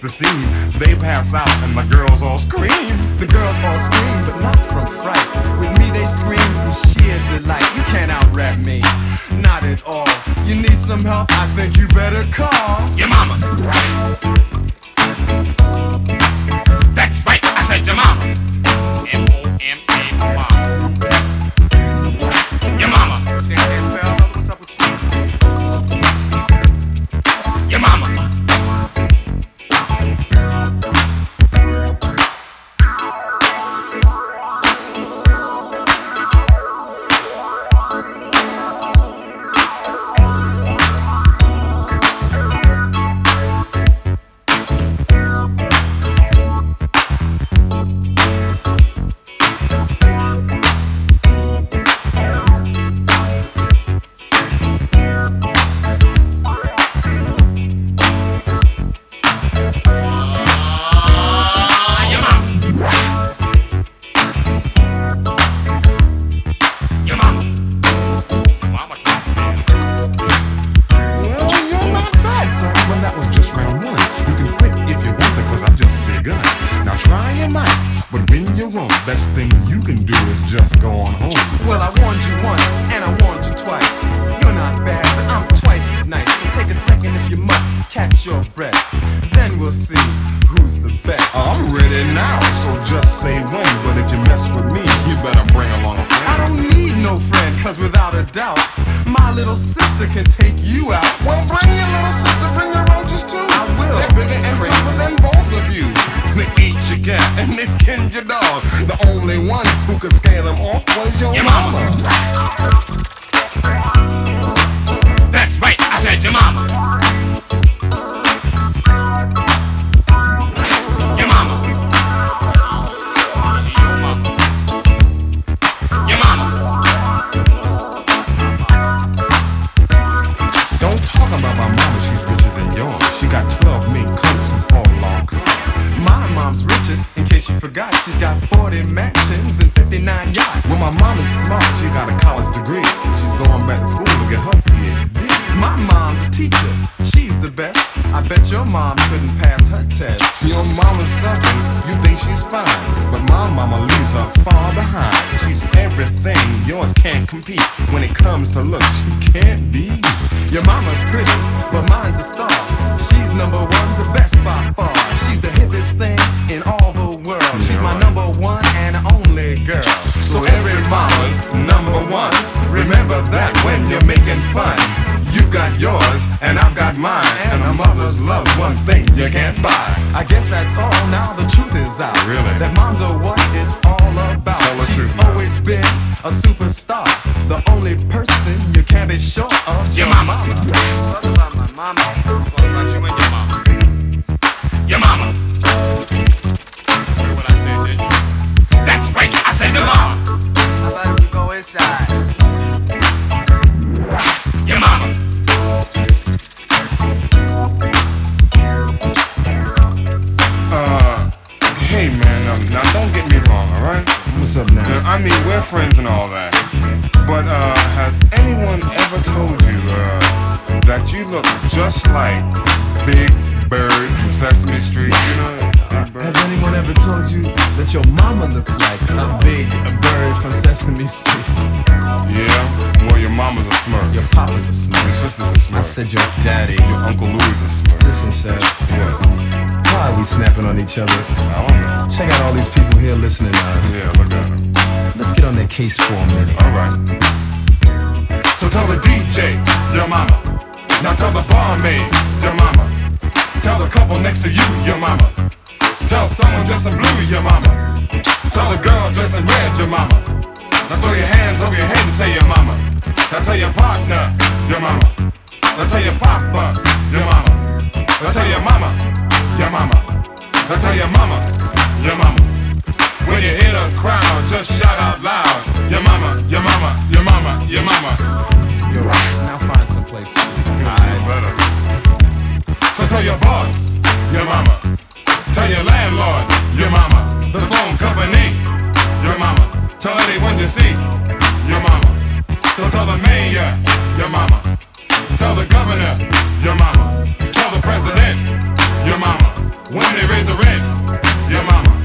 the scene. They pass out and the girls all scream. The girls all scream, but not from fright. With me, they scream from sheer delight. You can't out rap me, not at all. You need some help? I think you better call your mama. That's right, I said your mama. off was your mama. Your mama looks like a big bird from Sesame Street? Yeah? Well, your mama's a smurf. Your papa's a smurf Your sister's a smurf. I said your daddy. your Uncle Louis a smurf. Listen, Seth. What? Why are we snapping on each other? I don't know. Check out all these people here listening to us. Yeah, look at him. Let's get on their case for a minute. Alright. So tell the DJ, your mama. Now tell the barmaid, your mama. Tell the couple next to you, your mama. Tell someone dressed in blue, your mama. Tell the girl dressed in red, your mama. Now throw your hands over your head and say your mama. Now tell your partner, your mama. Now tell your papa, your mama. Now tell your mama, your mama. Now tell your mama, your mama. When you hear the crowd, just shout out loud. Your mama, your mama, your mama, your mama. You're right. Now find some place. Alright, better. So tell your boss, your mama. Tell your landlord, your mama. The phone company, your mama. Tell anyone you see, your mama. So tell the mayor, your mama. Tell the governor, your mama. Tell the president, your mama. When they raise the rent, your mama.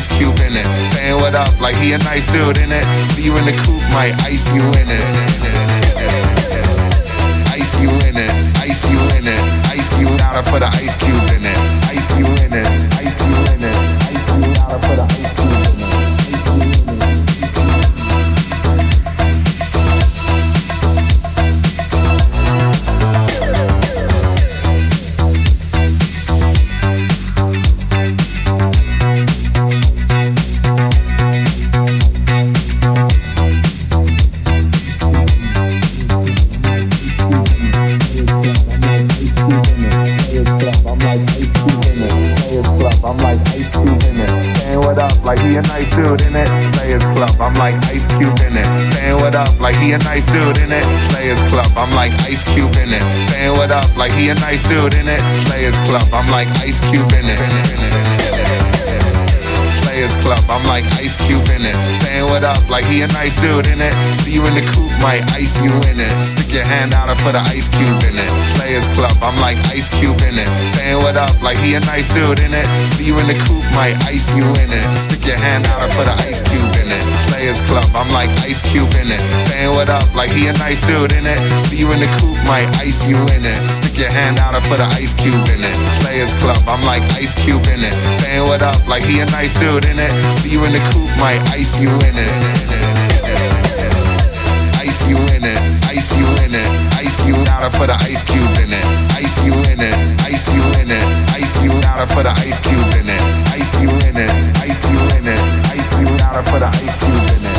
Ice Cube in it. Saying what up like he a nice dude in it. See you in the coupe, might ice you in it. Ice you in it, ice you in it, ice you and put an ice cube in it. Ice you in it, ice you in it, ice you and put an Cube in it. Saying what up like he a nice dude in it. Players Club, I'm like Ice Cube in it. Saying what up like he a nice dude in it. Players Club, I'm like Ice Cube in it. Players Club, I'm like Ice Cube in it. Saying what up like he a nice dude in it. See you in the coupe, might ice you in it. Stick your hand out and put an ice cube in it. Players Club, I'm like Ice Cube in it. Saying what up like he a nice dude in it. See you in the coupe, might ice you in it. Stick your hand out and put an ice cube in it. Players Club, I'm like Ice Cube in it. Saying what up like he a nice dude in it. See you in the coupe, might ice you in it. Stick your hand out and put an ice cube in it. Players Club, I'm like Ice Cube in it. Saying what up like he a nice dude in it. See you in the coupe, might ice you in it. Ice you in it, ice you in it, ice you out and put an ice cube in it. Ice you in it, ice you in it, ice you out and put an ice cube in it. Ice you in it. Ice you in it, I put an in.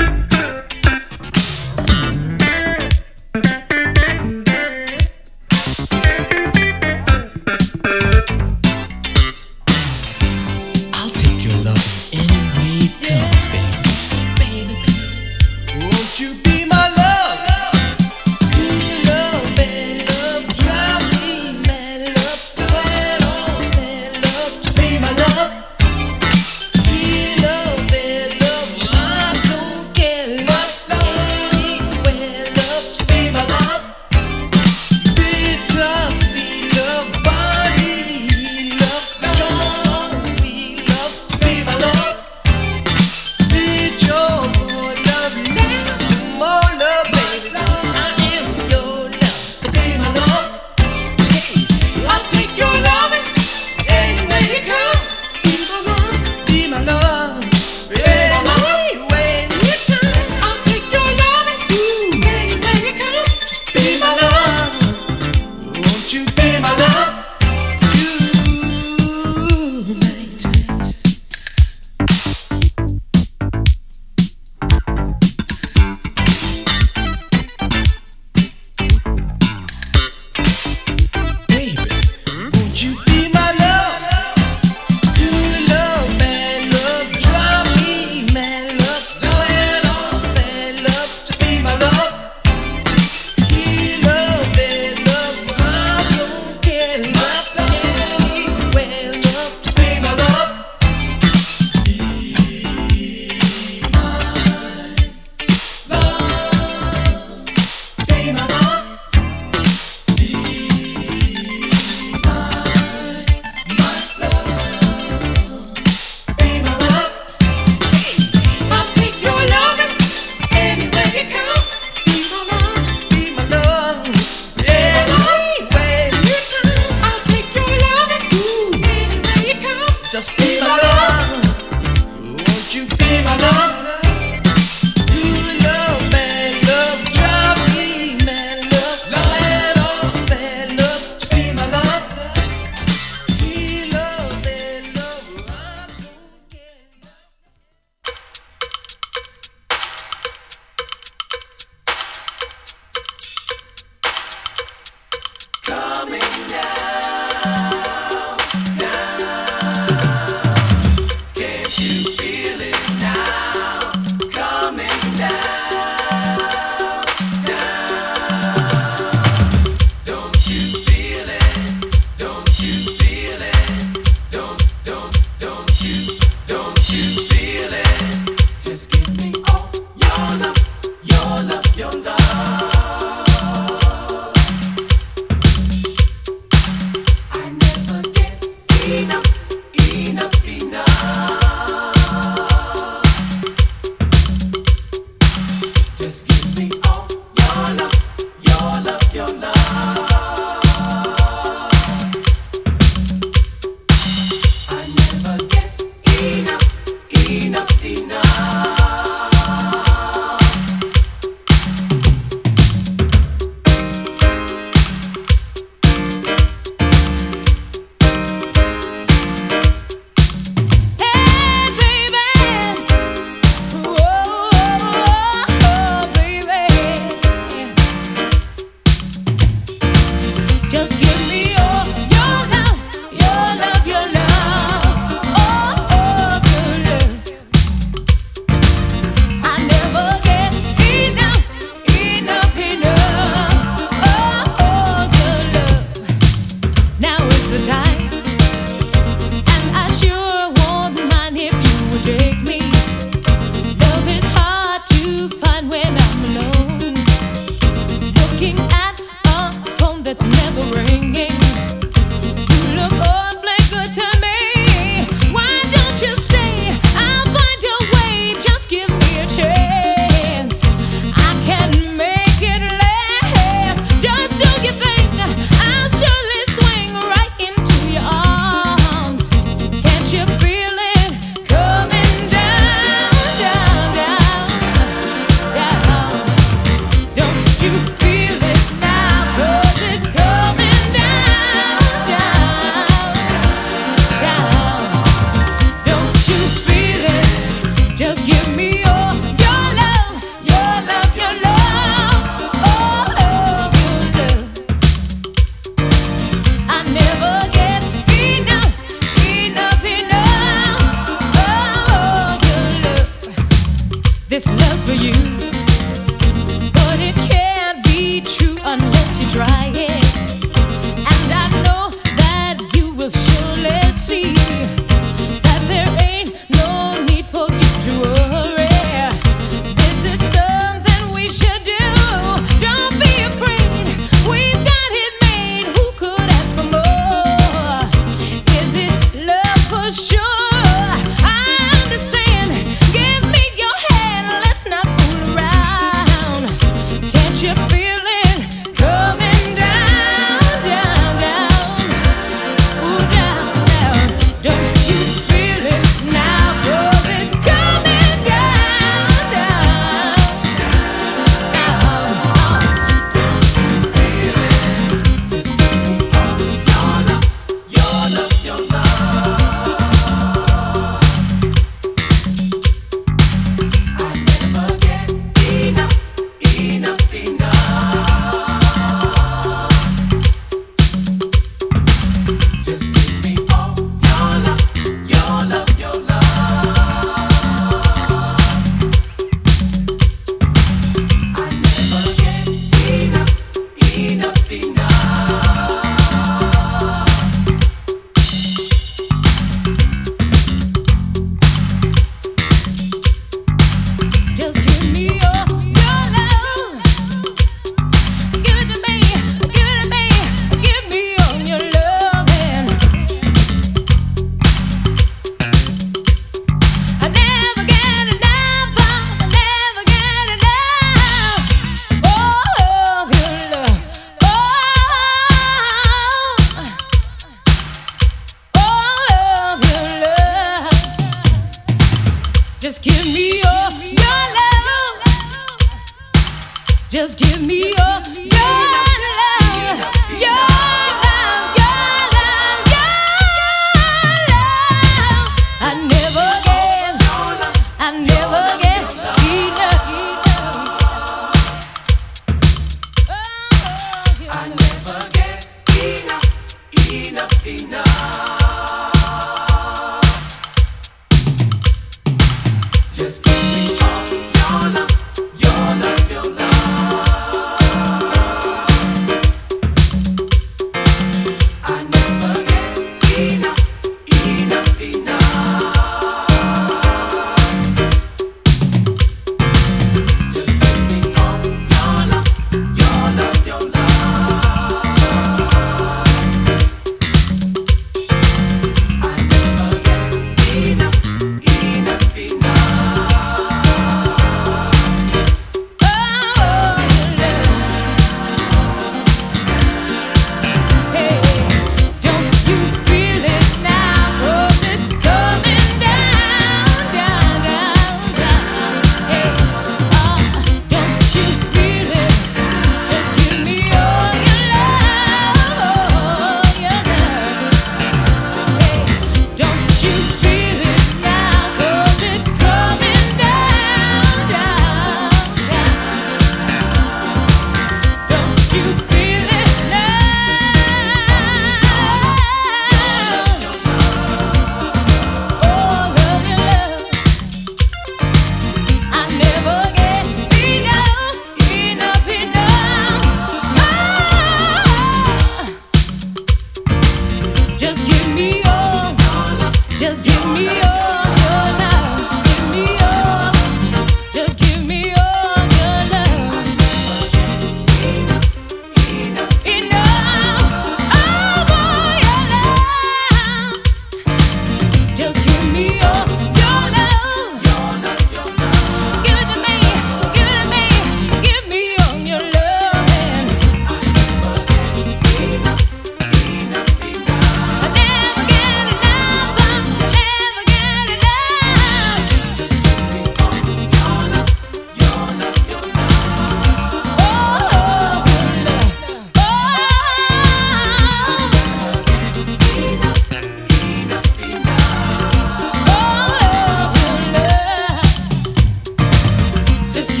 Just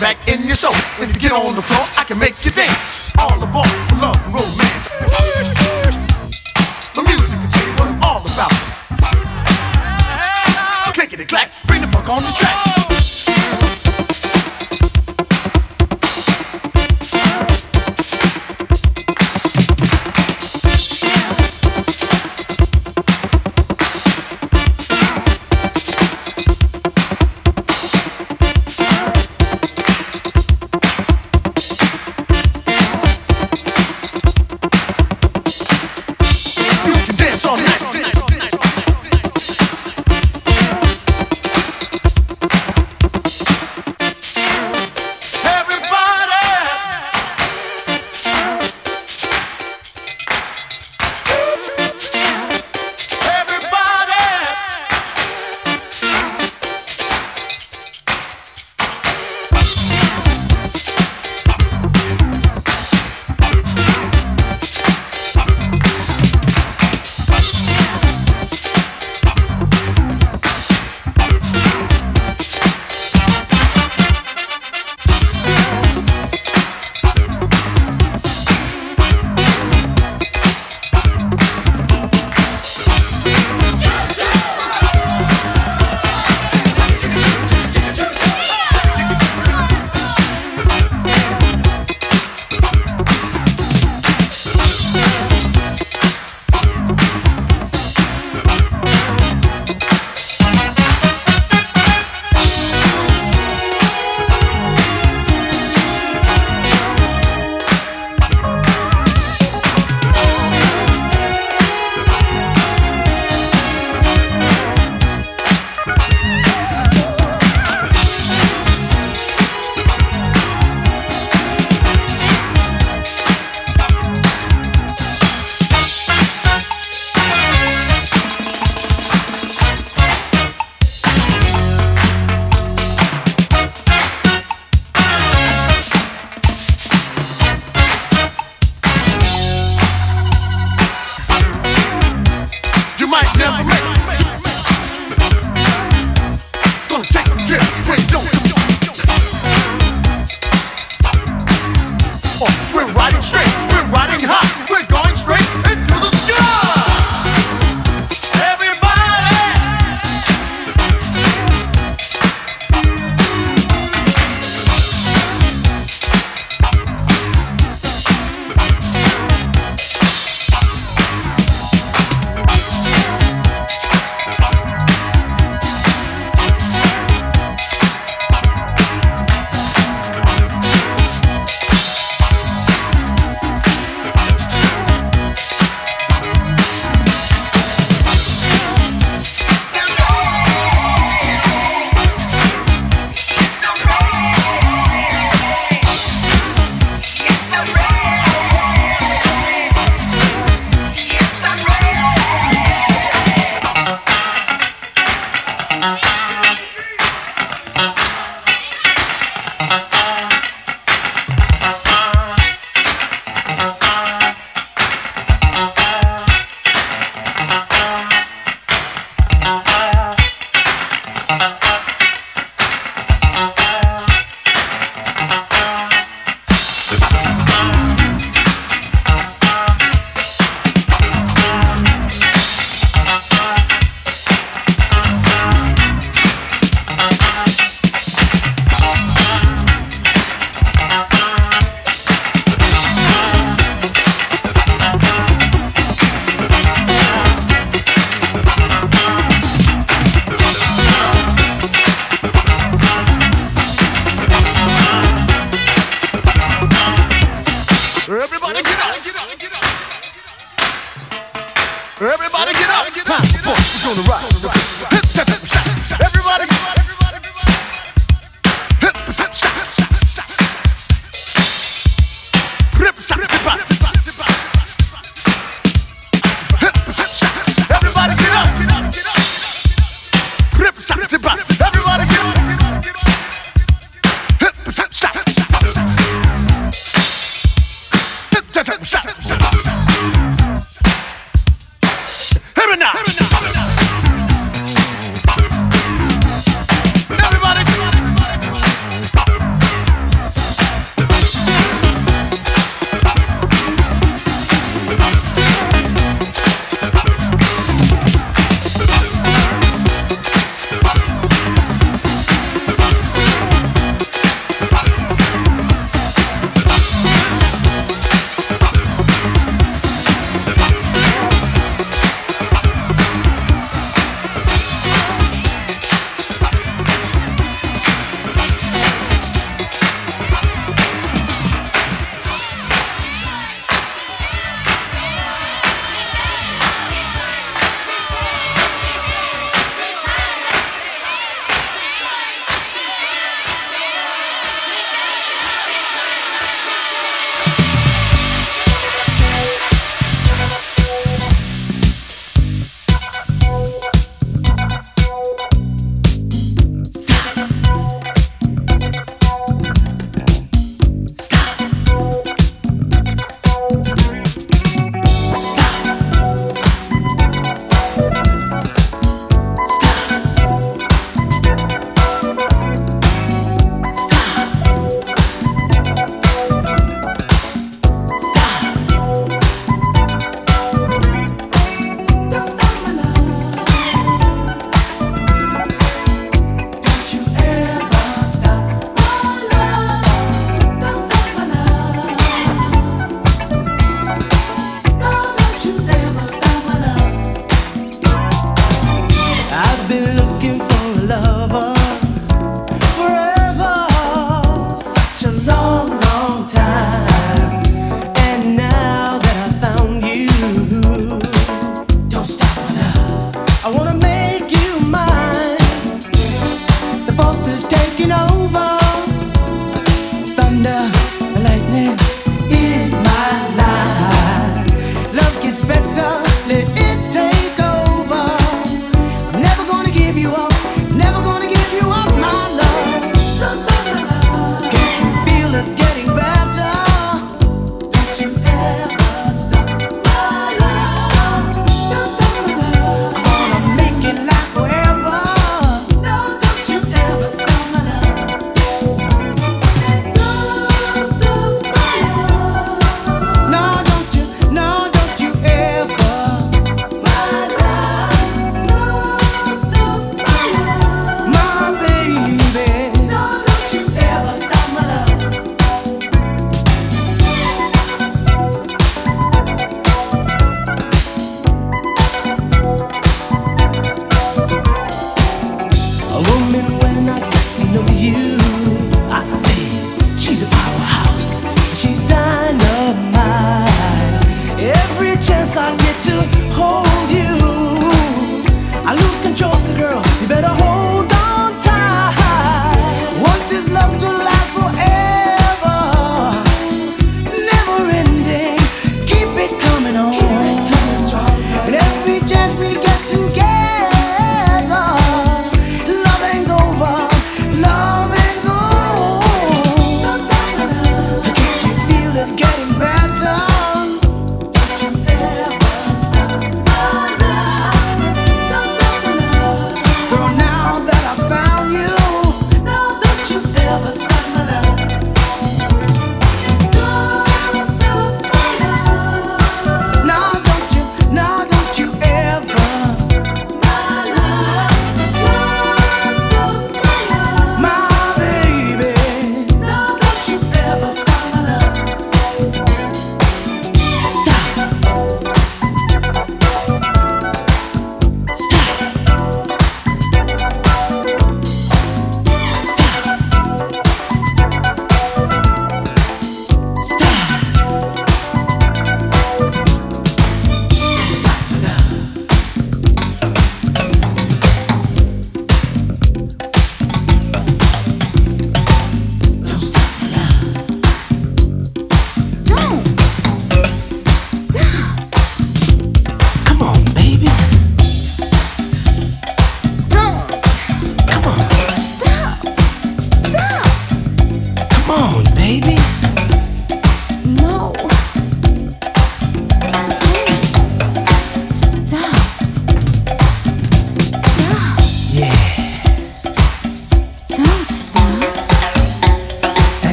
back in your soul. If you get on the floor, I can make you dance.